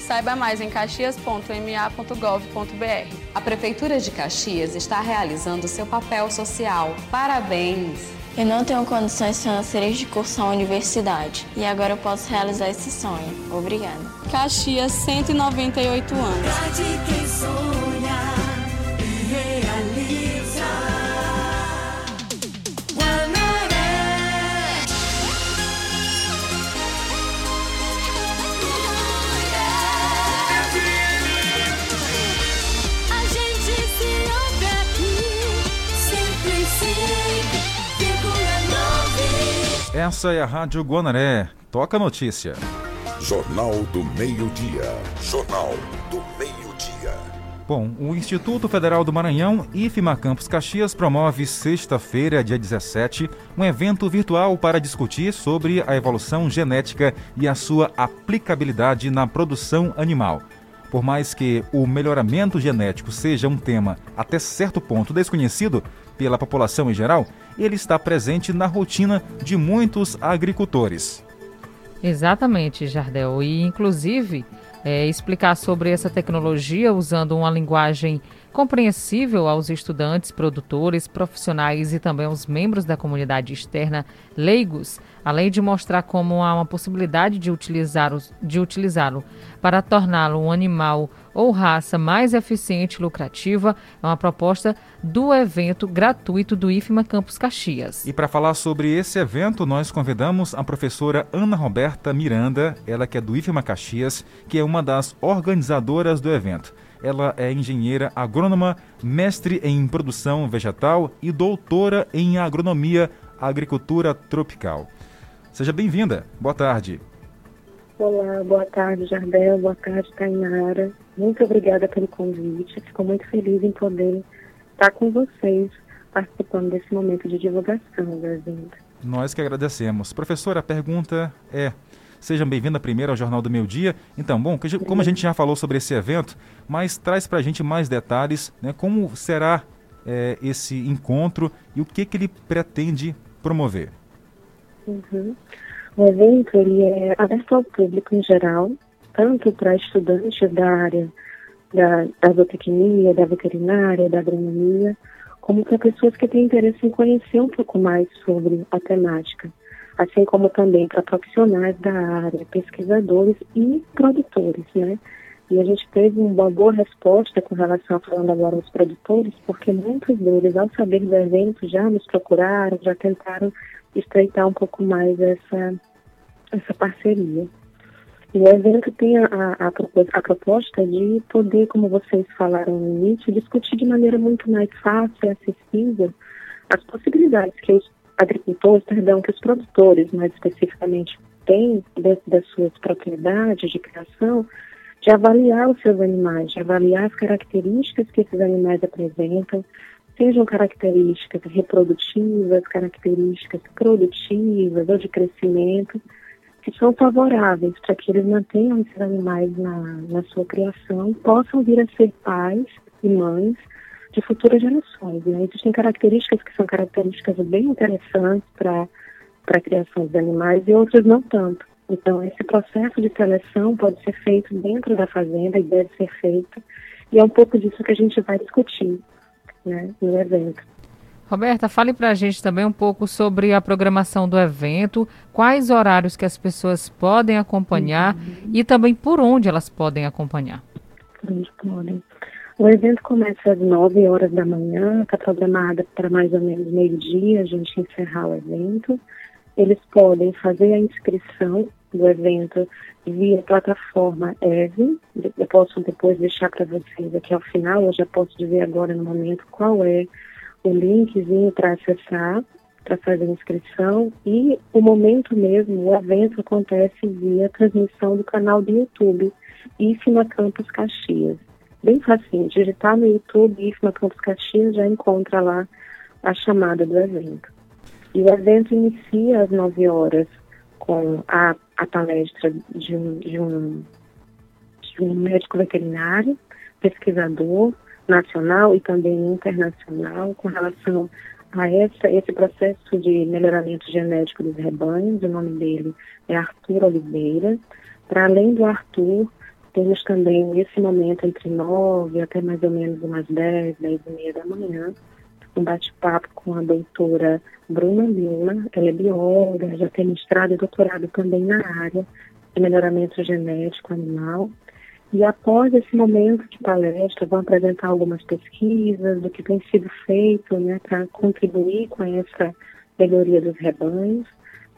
Saiba mais em caxias.ma.gov.br. A Prefeitura de Caxias está realizando seu papel social. Parabéns! Eu não tenho condições financeiras de cursar a universidade e agora eu posso realizar esse sonho. Obrigada. Caxias, 198 anos. Essa é a Rádio Guanaré. Toca a notícia. Jornal do Meio-Dia. Jornal do Meio-Dia. Bom, o Instituto Federal do Maranhão, IFMA Campus Caxias, promove sexta-feira, dia 17, um evento virtual para discutir sobre a evolução genética e a sua aplicabilidade na produção animal. Por mais que o melhoramento genético seja um tema até certo ponto desconhecido pela população em geral, ele está presente na rotina de muitos agricultores. Exatamente, Jardel. E, inclusive, é, explicar sobre essa tecnologia usando uma linguagem compreensível aos estudantes, produtores, profissionais e também aos membros da comunidade externa leigos, além de mostrar como há uma possibilidade de utilizá-lo de utilizá-lo para torná-lo um animal ou raça mais eficiente e lucrativa, é uma proposta do evento gratuito do IFMA Campus Caxias. E para falar sobre esse evento, nós convidamos a professora Ana Roberta Miranda, ela que é do IFMA Caxias, que é uma das organizadoras do evento. Ela é engenheira agrônoma, mestre em produção vegetal e doutora em agronomia agricultura tropical. Seja bem-vinda. Boa tarde. Olá, boa tarde, Jardel. Boa tarde, Tainara. Muito obrigada pelo convite. Fico muito feliz em poder estar com vocês participando desse momento de divulgação do evento. Nós que agradecemos. Professora, a pergunta é: Seja bem-vinda primeiro ao Jornal do Meio Dia. Então, bom, como a gente já falou sobre esse evento, mas traz para a gente mais detalhes, né? Como será é, esse encontro e o que, que ele pretende promover? Uhum. O evento ele é aberto ao público em geral, tanto para estudantes da área da, da zootecnia, da veterinária, da agronomia, como para pessoas que têm interesse em conhecer um pouco mais sobre a temática assim como também para profissionais da área, pesquisadores e produtores, né? E a gente teve uma boa resposta com relação a falando agora aos produtores, porque muitos deles, ao saber do evento, já nos procuraram, já tentaram estreitar um pouco mais essa, essa parceria. E o evento tem a, a, a, proposta de poder, como vocês falaram no início, discutir de maneira muito mais fácil e acessível as possibilidades que os agricultores, perdão, que os produtores, mais especificamente, têm dentro das suas propriedades de criação, de avaliar os seus animais, de avaliar as características que esses animais apresentam, sejam características reprodutivas, características produtivas ou de crescimento, que são favoráveis para que eles mantenham esses animais na, na sua criação possam vir a ser pais e mães de futuras gerações. Né? Existem características que são características bem interessantes para a criação dos animais e outras não tanto. Então, esse processo de seleção pode ser feito dentro da fazenda e deve ser feito, e é um pouco disso que a gente vai discutir né, no evento. Roberta, fale para a gente também um pouco sobre a programação do evento, quais horários que as pessoas podem acompanhar uhum. e também por onde elas podem acompanhar. Onde podem. O evento começa às 9 horas da manhã, está programado para mais ou menos meio-dia a gente encerrar o evento. Eles podem fazer a inscrição do evento via plataforma EVE. Eu posso depois deixar para vocês aqui ao final, eu já posso dizer agora no momento qual é o linkzinho para acessar, para fazer inscrição. E o momento mesmo, o evento acontece via transmissão do canal do YouTube, IFMA Campus Caxias. Bem facinho, digitar no YouTube IFMA Campus Caxias já encontra lá a chamada do evento. E o evento inicia às 9 horas com a, a palestra de um, de, um, de um médico veterinário, pesquisador nacional e também internacional com relação a essa, esse processo de melhoramento genético dos rebanhos. O nome dele é Arthur Oliveira. Para além do Arthur, temos também nesse momento entre nove até mais ou menos umas dez, dez e meia da manhã, um bate-papo com a doutora Bruna Lima. Ela é bióloga, já tem mestrado e doutorado também na área de melhoramento genético animal. E após esse momento de palestra, vão apresentar algumas pesquisas do que tem sido feito né, para contribuir com essa melhoria dos rebanhos.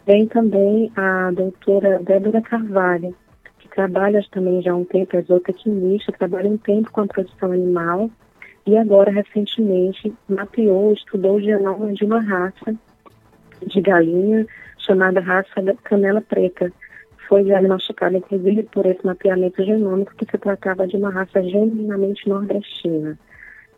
Vem também a doutora Débora Carvalho, que trabalha também já há um tempo, é zootecnista, trabalha um tempo com a produção animal e agora, recentemente, mapeou, estudou o genoma de uma raça de galinha chamada raça canela preta. Foi diagnosticada, inclusive, por esse mapeamento genômico que se tratava de uma raça genuinamente nordestina.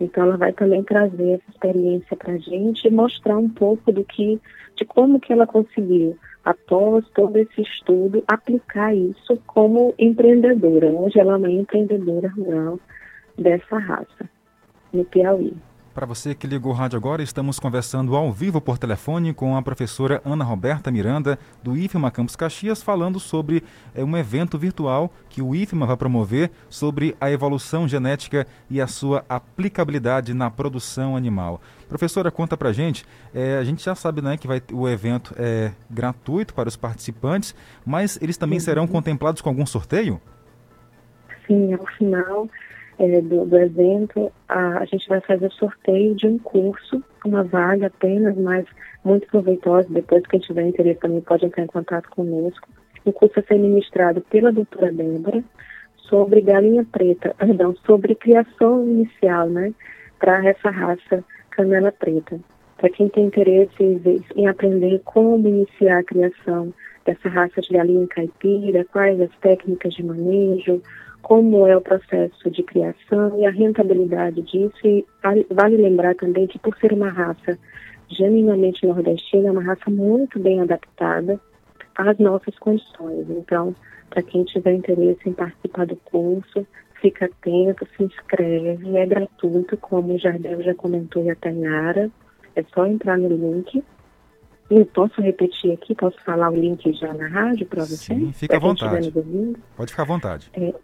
Então, ela vai também trazer essa experiência para a gente e mostrar um pouco do que, de como que ela conseguiu, após todo esse estudo, aplicar isso como empreendedora. Hoje, ela é uma empreendedora rural dessa raça no Piauí. Para você que ligou o rádio agora, estamos conversando ao vivo por telefone com a professora Ana Roberta Miranda, do IFMA Campus Caxias, falando sobre é, um evento virtual que o IFMA vai promover sobre a evolução genética e a sua aplicabilidade na produção animal. Professora, conta para gente, é, a gente já sabe né, que vai, o evento é gratuito para os participantes, mas eles também uhum. serão contemplados com algum sorteio? Sim, ao final é, do, do, evento, a, a, gente vai fazer sorteio de um curso, uma vaga apenas, mas muito proveitosa. Depois, quem tiver interesse também pode entrar em contato conosco. O curso vai ser ministrado pela doutora Débora sobre galinha preta, perdão, sobre criação inicial, né, para essa raça canela preta. Para quem tem interesse em aprender como iniciar a criação dessa raça de galinha caipira, quais as técnicas de manejo, como é o processo de criação e a rentabilidade disso. E vale lembrar também que, por ser uma raça genuinamente nordestina, é uma raça muito bem adaptada às nossas condições. Então, para quem tiver interesse em participar do curso, fica atento, se inscreve, é gratuito, como o Jardel já comentou e a Tainara. É só entrar no link. Eu posso repetir aqui, posso falar o link já na rádio para você? Sim, fica à vontade. Pode ficar à vontade. É,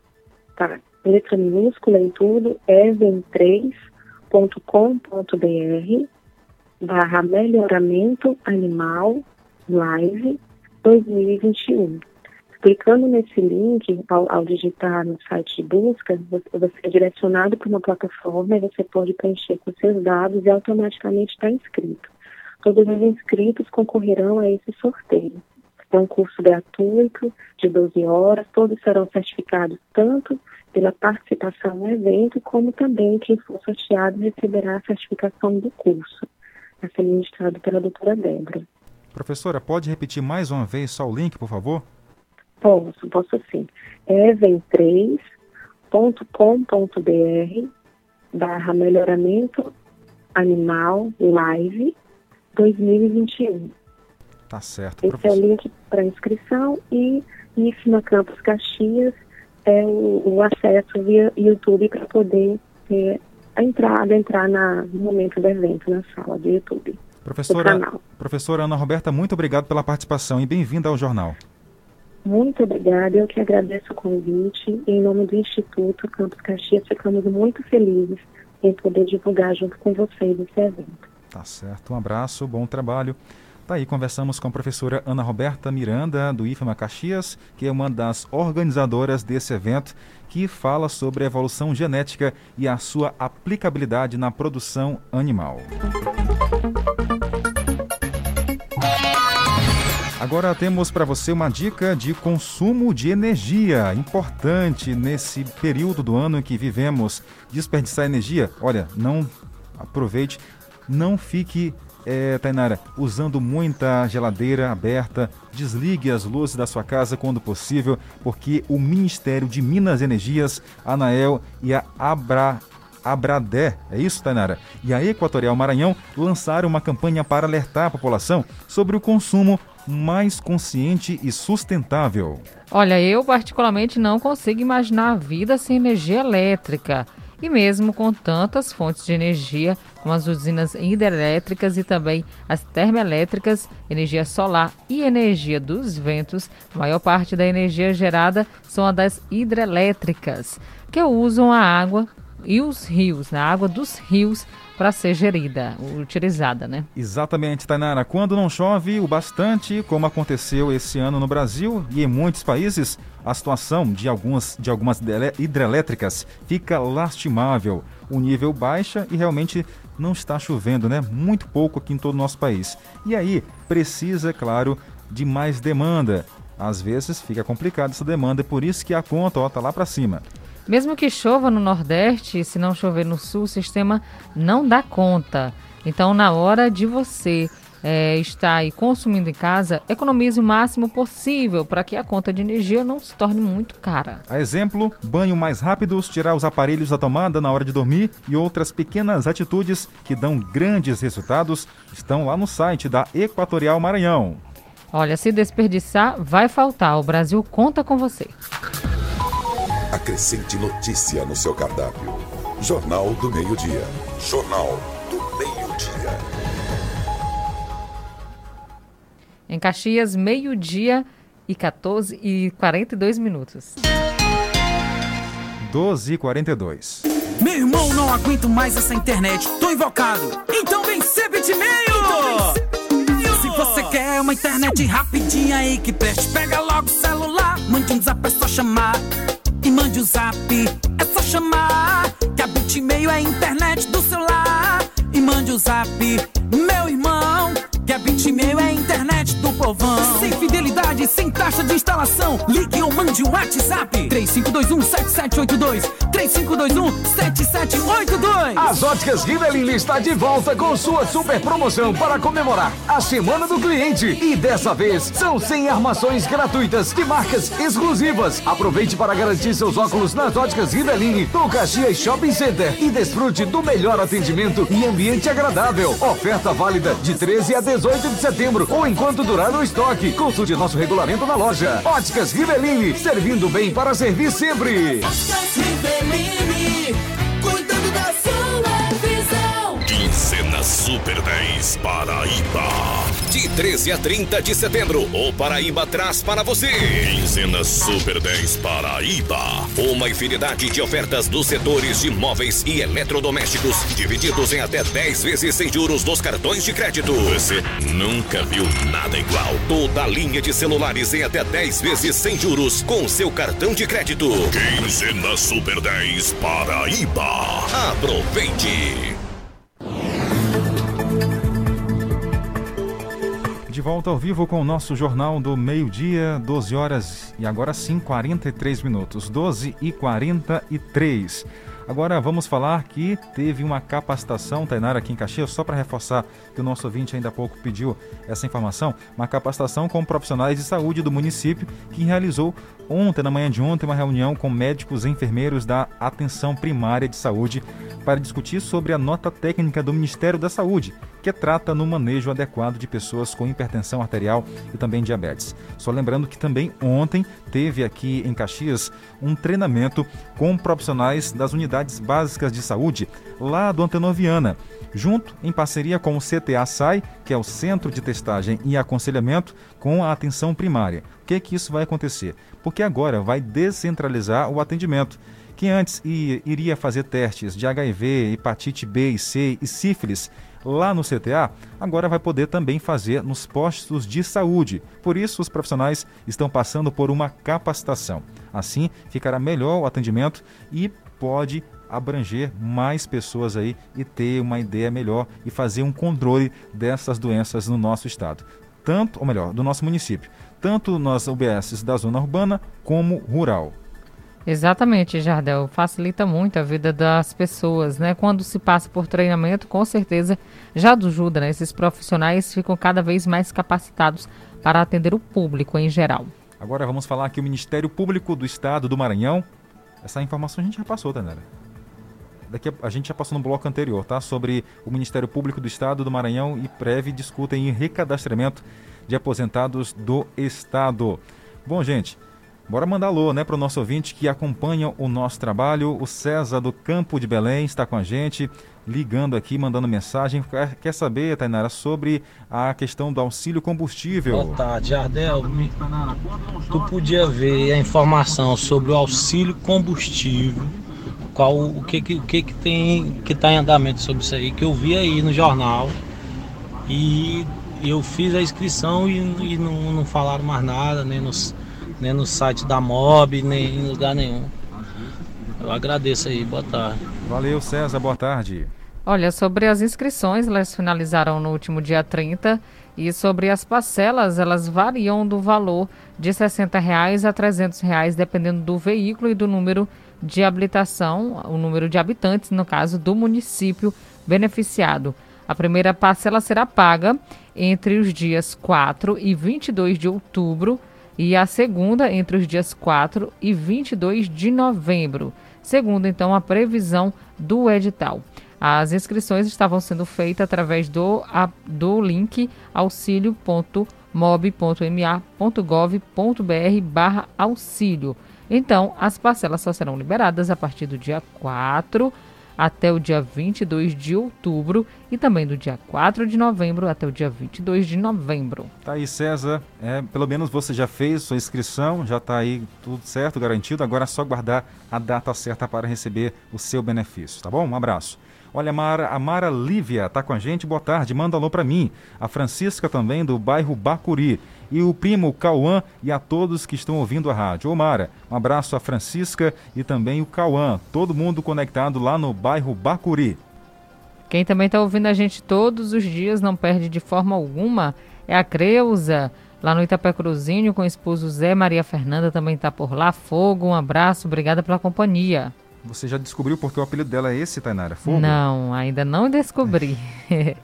tá? Letra minúscula em tudo, even3.com.br barra melhoramento animal live 2021. Clicando nesse link, ao, ao, digitar no site de busca, você é direcionado para uma plataforma e você pode preencher com seus dados e automaticamente está inscrito. Todos os inscritos concorrerão a esse sorteio. É um curso gratuito de 12 horas, todos serão certificados tanto pela participação no evento, como também quem for sorteado receberá a certificação do curso, a ser ministrado pela doutora Débora. Professora, pode repetir mais uma vez só o link, por favor? Posso, posso sim. É evem3.com.br barra melhoramento animal live 2021. Tá certo, Esse professor. é o link para inscrição e IFMA Campus Caxias é o, o acesso via YouTube para poder ter entrar, adentrar na, no momento do evento na sala do YouTube. Professora, professora Ana Roberta, muito obrigado pela participação e bem-vinda ao jornal. Muito obrigada, eu que agradeço o convite. Em nome do Instituto Campos Caxias, ficamos muito felizes em poder divulgar junto com vocês esse evento. Tá certo, um abraço, bom trabalho. Tá aí, conversamos com a professora Ana Roberta Miranda, do IFMA Caxias, que é uma das organizadoras desse evento, que fala sobre a evolução genética e a sua aplicabilidade na produção animal. Agora temos para você uma dica de consumo de energia, importante nesse período do ano em que vivemos. Desperdiçar energia, olha, não aproveite, não fique é, Tainara, usando muita geladeira aberta, desligue as luzes da sua casa quando possível, porque o Ministério de Minas e Energias, a ANAEL e a Abra Abradé, é isso, Tainara? E a Equatorial Maranhão lançaram uma campanha para alertar a população sobre o consumo mais consciente e sustentável. Olha, eu particularmente não consigo imaginar a vida sem energia elétrica. E mesmo com tantas fontes de energia, como as usinas hidrelétricas e também as termoelétricas, energia solar e energia dos ventos, a maior parte da energia gerada são a das hidrelétricas, que usam a água e os rios, na água dos rios para ser gerida, utilizada, né? Exatamente, Tainara. Quando não chove o bastante, como aconteceu esse ano no Brasil e em muitos países, a situação de algumas, de algumas hidrelétricas fica lastimável. O nível baixa e realmente não está chovendo, né? Muito pouco aqui em todo o nosso país. E aí, precisa, claro, de mais demanda. Às vezes fica complicado essa demanda, é por isso que a conta está lá para cima. Mesmo que chova no Nordeste, se não chover no Sul, o sistema não dá conta. Então, na hora de você é, estar aí consumindo em casa, economize o máximo possível para que a conta de energia não se torne muito cara. A exemplo, banho mais rápidos, tirar os aparelhos da tomada na hora de dormir e outras pequenas atitudes que dão grandes resultados estão lá no site da Equatorial Maranhão. Olha, se desperdiçar, vai faltar. O Brasil conta com você. Acrescente notícia no seu cardápio. Jornal do Meio-Dia. Jornal do Meio-Dia. Em Caxias, meio-dia e 14 e 42 minutos. 12 e 42. Meu irmão, não aguento mais essa internet. Tô invocado. Então vem ser bitmail! Então Se você quer uma internet rapidinha aí que preste, pega logo o celular. Mande um zap, é só chamar e mande o um zap. É só chamar que a Bitmail é a internet do celular. E mande o um zap, meu irmão. Que a Bitmail é a internet do povão. Sem fidelidade, sem taxa de instalação. Ligue ou mande um WhatsApp. 3521-7782. 3521-7782. As óticas Rivelin está de volta com sua super promoção para comemorar a Semana do Cliente. E dessa vez são 100 armações gratuitas de marcas exclusivas. Aproveite para garantir seus óculos nas óticas Rivelin do Caxias Shopping Center e desfrute do melhor atendimento e ambiente agradável. Oferta válida de 13 a 18 18 de setembro ou enquanto durar o estoque. Consulte nosso regulamento na loja. Óticas Rivelini, servindo bem para servir sempre. Óticas Rivelini, cuidando da sua visão. Quinzena Super 10 Paraíba. De 13 a 30 de setembro, o Paraíba traz para você. Quinzena Super 10 Paraíba. Uma infinidade de ofertas dos setores de móveis e eletrodomésticos, divididos em até 10 vezes sem juros nos cartões de crédito. Você nunca viu nada igual. Toda a linha de celulares em até 10 vezes sem juros com seu cartão de crédito. Quinzena Super 10 Paraíba. Aproveite! De volta ao vivo com o nosso Jornal do Meio-Dia, 12 horas e agora sim 43 minutos, 12 e 43. Agora vamos falar que teve uma capacitação, Tainara, aqui em Caxias, só para reforçar que o nosso ouvinte ainda há pouco pediu essa informação, uma capacitação com profissionais de saúde do município que realizou ontem, na manhã de ontem, uma reunião com médicos e enfermeiros da Atenção Primária de Saúde para discutir sobre a nota técnica do Ministério da Saúde que trata no manejo adequado de pessoas com hipertensão arterial e também diabetes. Só lembrando que também ontem teve aqui em Caxias um treinamento com profissionais das unidades básicas de saúde lá do Antenoviana junto em parceria com o CTA SAI, que é o Centro de Testagem e Aconselhamento com a Atenção Primária. Que que isso vai acontecer? Porque agora vai descentralizar o atendimento. Quem antes iria fazer testes de HIV, hepatite B e C e sífilis lá no CTA, agora vai poder também fazer nos postos de saúde. Por isso, os profissionais estão passando por uma capacitação. Assim, ficará melhor o atendimento e pode abranger mais pessoas aí e ter uma ideia melhor e fazer um controle dessas doenças no nosso estado. Tanto, ou melhor, do nosso município, tanto nas UBSs da zona urbana como rural. Exatamente, Jardel. Facilita muito a vida das pessoas, né? Quando se passa por treinamento, com certeza já ajuda, né? Esses profissionais ficam cada vez mais capacitados para atender o público em geral. Agora vamos falar que o Ministério Público do Estado do Maranhão. Essa informação a gente já passou, Tanera daqui a, a, gente já passou no bloco anterior, tá? Sobre o Ministério Público do Estado do Maranhão e Preve discutem em recadastramento de aposentados do Estado. Bom, gente, bora mandar alô, né, para o nosso ouvinte que acompanha o nosso trabalho. O César do Campo de Belém está com a gente, ligando aqui, mandando mensagem. Quer, saber, Tainara, sobre a questão do auxílio combustível? Boa tarde, Jardel. Tu podia ver a informação sobre o auxílio combustível qual o que que, o que, que tem que está em andamento sobre isso aí que eu vi aí no jornal e eu fiz a inscrição e, e não, não falaram mais nada nem nos nem no site da Mob nem em lugar nenhum. Eu agradeço aí boa tarde. Valeu César boa tarde. Olha sobre as inscrições elas finalizaram no último dia 30 e sobre as parcelas, elas variam do valor de 60 reais a 300 reais, dependendo do veículo e do número de habilitação, o número de habitantes, no caso do município beneficiado. A primeira parcela será paga entre os dias 4 e 22 de outubro e a segunda entre os dias 4 e 22 de novembro, segundo então a previsão do edital. As inscrições estavam sendo feitas através do, a, do link auxilio.mob.ma.gov.br barra auxílio. Então, as parcelas só serão liberadas a partir do dia 4 até o dia 22 de outubro e também do dia 4 de novembro até o dia 22 de novembro. Tá aí, César. É, pelo menos você já fez sua inscrição, já está aí tudo certo, garantido. Agora é só guardar a data certa para receber o seu benefício, tá bom? Um abraço. Olha, a Mara, a Mara Lívia está com a gente. Boa tarde, manda alô para mim. A Francisca também, do bairro Bacuri. E o primo Cauã e a todos que estão ouvindo a rádio. Ô Mara, um abraço a Francisca e também o Cauã. Todo mundo conectado lá no bairro Bacuri. Quem também está ouvindo a gente todos os dias, não perde de forma alguma, é a Creuza. Lá no Itapé Cruzinho, com o esposo Zé Maria Fernanda também está por lá. Fogo, um abraço, obrigada pela companhia. Você já descobriu porque o apelido dela é esse, Tainara? Fogo? Não, ainda não descobri.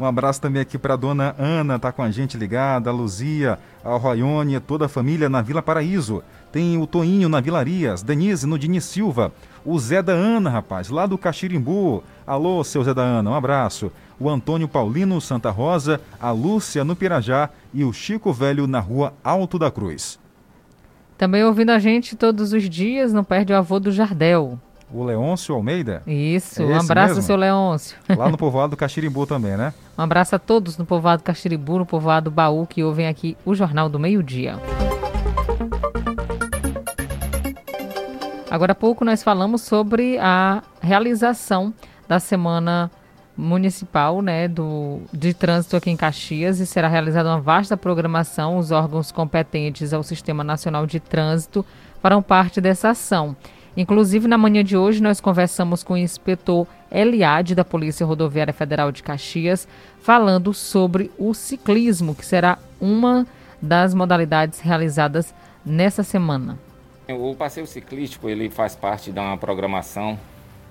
um abraço também aqui para a dona Ana, tá com a gente ligada, a Luzia, a Roione, toda a família na Vila Paraíso. Tem o Toinho na Vilarias, Denise no Dini Silva, o Zé da Ana, rapaz, lá do Caxirimbu. Alô, seu Zé da Ana, um abraço. O Antônio Paulino Santa Rosa, a Lúcia no Pirajá e o Chico Velho na rua Alto da Cruz. Também ouvindo a gente todos os dias, não perde o avô do Jardel. O Leôncio Almeida? Isso, é um abraço, mesmo? seu Leôncio. Lá no povoado do Caxirimbu também, né? Um abraço a todos no povoado Caxiribu, no povoado Baú, que ouvem aqui o Jornal do Meio-Dia. Agora há pouco nós falamos sobre a realização da Semana municipal né, do, de trânsito aqui em Caxias e será realizada uma vasta programação. Os órgãos competentes ao Sistema Nacional de Trânsito farão parte dessa ação. Inclusive, na manhã de hoje, nós conversamos com o inspetor Eliade, da Polícia Rodoviária Federal de Caxias, falando sobre o ciclismo, que será uma das modalidades realizadas nessa semana. O passeio ciclístico ele faz parte de uma programação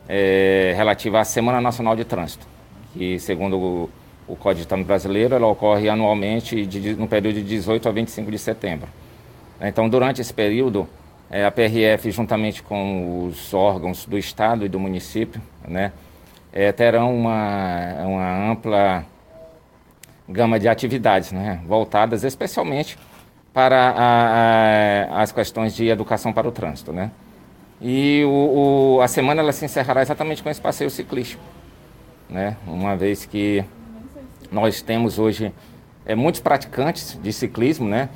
é, relativa à Semana Nacional de Trânsito que, segundo o, o Código de Trânsito Brasileiro, ela ocorre anualmente de, no período de 18 a 25 de setembro. Então, durante esse período, é, a PRF, juntamente com os órgãos do Estado e do município, né, é, terão uma, uma ampla gama de atividades, né, voltadas especialmente para a, a, as questões de educação para o trânsito, né. E o, o, a semana ela se encerrará exatamente com esse passeio ciclístico, né, uma vez que nós temos hoje é, muitos praticantes de ciclismo, né,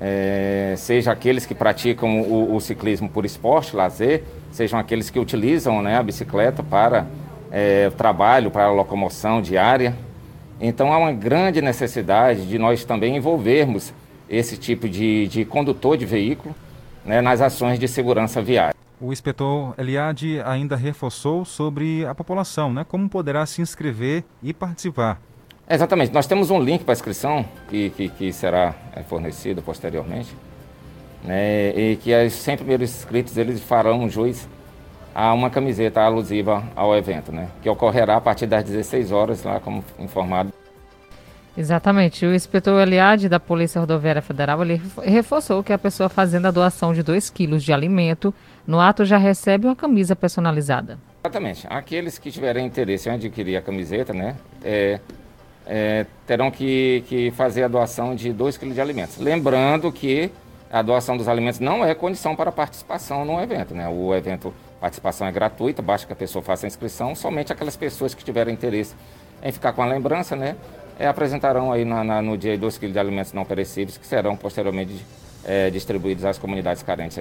é, seja aqueles que praticam o, o, ciclismo por esporte, lazer, sejam aqueles que utilizam né, a bicicleta para é, trabalho, para a locomoção diária. Então há uma grande necessidade de nós também envolvermos esse tipo de, de condutor de veículo né, nas ações de segurança viária. O inspetor Eliade ainda reforçou sobre a população, né, como poderá se inscrever e participar. Exatamente, nós temos um link para inscrição que, que, que será é, fornecido posteriormente, né, e que os 100 primeiros inscritos eles farão jus a uma camiseta alusiva ao evento, né? Que ocorrerá a partir das 16 horas, lá como informado. Exatamente. O inspetor Eliade da Polícia Rodoviária Federal ele reforçou que a pessoa fazendo a doação de 2 quilos de alimento no ato já recebe uma camisa personalizada. Exatamente. Aqueles que tiverem interesse em adquirir a camiseta, né, é, é, terão que, que fazer a doação de 2 quilos de alimentos. Lembrando que a doação dos alimentos não é condição para participação no evento, né? O evento participação é gratuita, basta que a pessoa faça a inscrição. Somente aquelas pessoas que tiverem interesse em ficar com a lembrança, né, é, apresentarão aí na, na, no dia 2 kg de alimentos não perecíveis, que serão posteriormente é, distribuídos às comunidades carentes.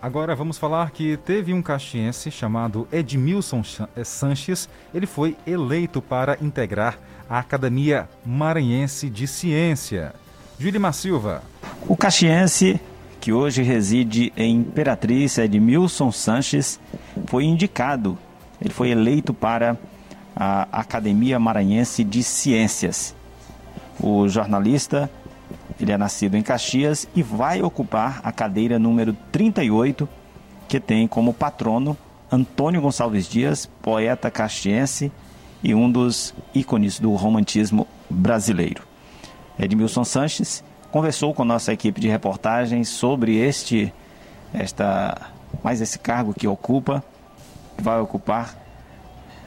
Agora vamos falar que teve um caxiense chamado Edmilson eh, Sanches. Ele foi eleito para integrar a Academia Maranhense de Ciência. Julimar Silva. O caxiense que hoje reside em Imperatriz, Edmilson Sanches, foi indicado, ele foi eleito para a Academia Maranhense de Ciências. O jornalista, ele é nascido em Caxias e vai ocupar a cadeira número 38, que tem como patrono Antônio Gonçalves Dias, poeta caxiense e um dos ícones do romantismo brasileiro. Edmilson Sanches conversou com nossa equipe de reportagens sobre este, esta, mais esse cargo que ocupa, vai ocupar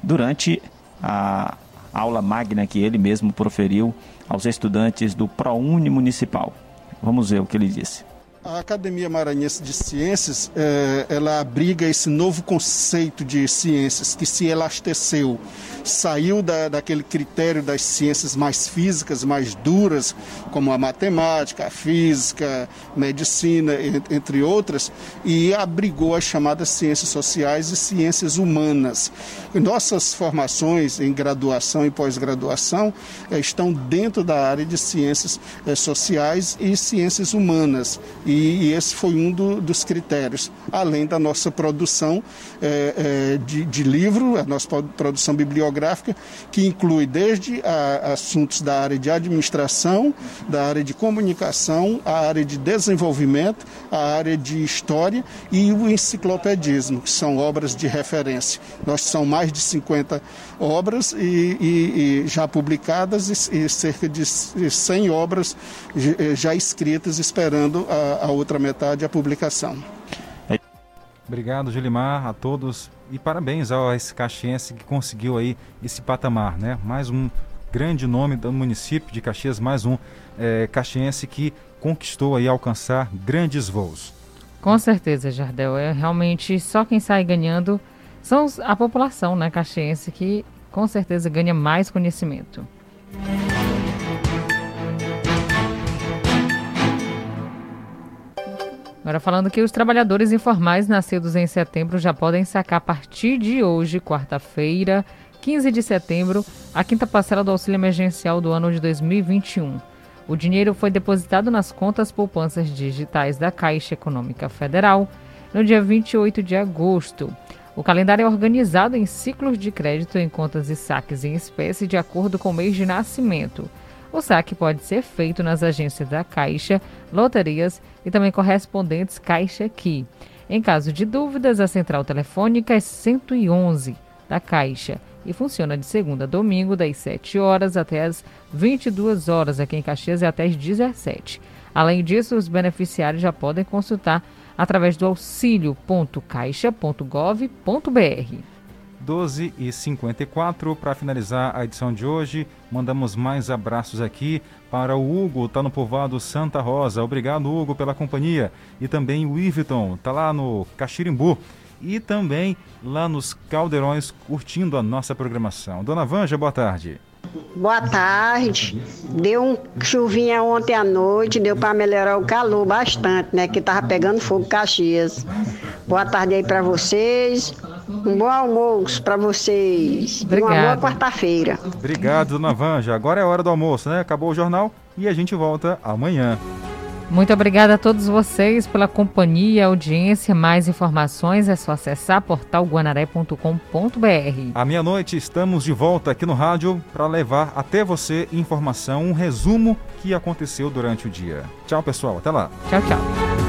durante a aula magna que ele mesmo proferiu aos estudantes do ProUni Municipal. Vamos ver o que ele disse. A Academia Maranhense de Ciências, é, ela abriga esse novo conceito de ciências que se elasteceu, saiu da, daquele critério das ciências mais físicas, mais duras, como a matemática, a física, medicina, entre outras, e abrigou as chamadas ciências sociais e ciências humanas. Nossas formações em graduação e pós-graduação é, estão dentro da área de ciências é, sociais e ciências humanas e, e esse foi um do, dos critérios, além da nossa produção é, é, de, de, livro, a nossa produção bibliográfica, que inclui desde a, assuntos da área de administração, da área de comunicação, a área de desenvolvimento, a área de história e o enciclopedismo, que são obras de referência. Nós são mais de 50 obras e, e, e já publicadas e, e, cerca de 100 obras já escritas esperando a, a outra metade a publicação. Obrigado, Gilimar, a todos e parabéns ao esse caxiense que conseguiu aí esse patamar, né? Mais um grande nome do município de Caxias, mais um é, caxiense que conquistou aí alcançar grandes voos. Com certeza, Jardel. É realmente só quem sai ganhando são a população, né, caxiense, que com certeza ganha mais conhecimento. Agora falando que os trabalhadores informais nascidos em setembro já podem sacar a partir de hoje, quarta-feira, 15 de setembro, a quinta parcela do auxílio emergencial do ano de 2021. O dinheiro foi depositado nas contas poupanças digitais da Caixa Econômica Federal no dia 28 de agosto. O calendário é organizado em ciclos de crédito em contas e saques em espécie de acordo com o mês de nascimento. O saque pode ser feito nas agências da Caixa, loterias e também correspondentes Caixa Aqui. Em caso de dúvidas, a central telefônica é 111 da Caixa e funciona de segunda a domingo, das 7 horas até as 22 horas, aqui em Caxias e até as 17. Além disso, os beneficiários já podem consultar através do auxílio.caixa.gov.br. 12 e 54 para finalizar a edição de hoje. Mandamos mais abraços aqui para o Hugo, tá no povoado Santa Rosa. Obrigado, Hugo, pela companhia. E também o Iviton, tá lá no Caxirimbu. E também lá nos Caldeirões, curtindo a nossa programação. Dona Vanja, boa tarde. Boa tarde. Deu um chuvinha ontem à noite, deu para melhorar o calor bastante, né? Que tava pegando fogo Caxias. Boa tarde aí para vocês. Um bom almoço para vocês. Obrigada. Uma boa quarta-feira. Obrigado, Dona Vanja. Agora é hora do almoço, né? Acabou o jornal e a gente volta amanhã. Muito obrigada a todos vocês pela companhia, audiência. Mais informações é só acessar portalguanaré.com.br. À meia-noite estamos de volta aqui no rádio para levar até você informação, um resumo que aconteceu durante o dia. Tchau, pessoal. Até lá. Tchau, tchau.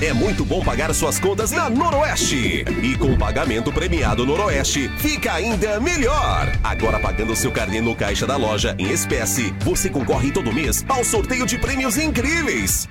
É muito bom pagar suas contas na Noroeste. E com o pagamento premiado Noroeste, fica ainda melhor. Agora pagando seu carnê no caixa da loja em espécie, você concorre todo mês ao sorteio de prêmios incríveis.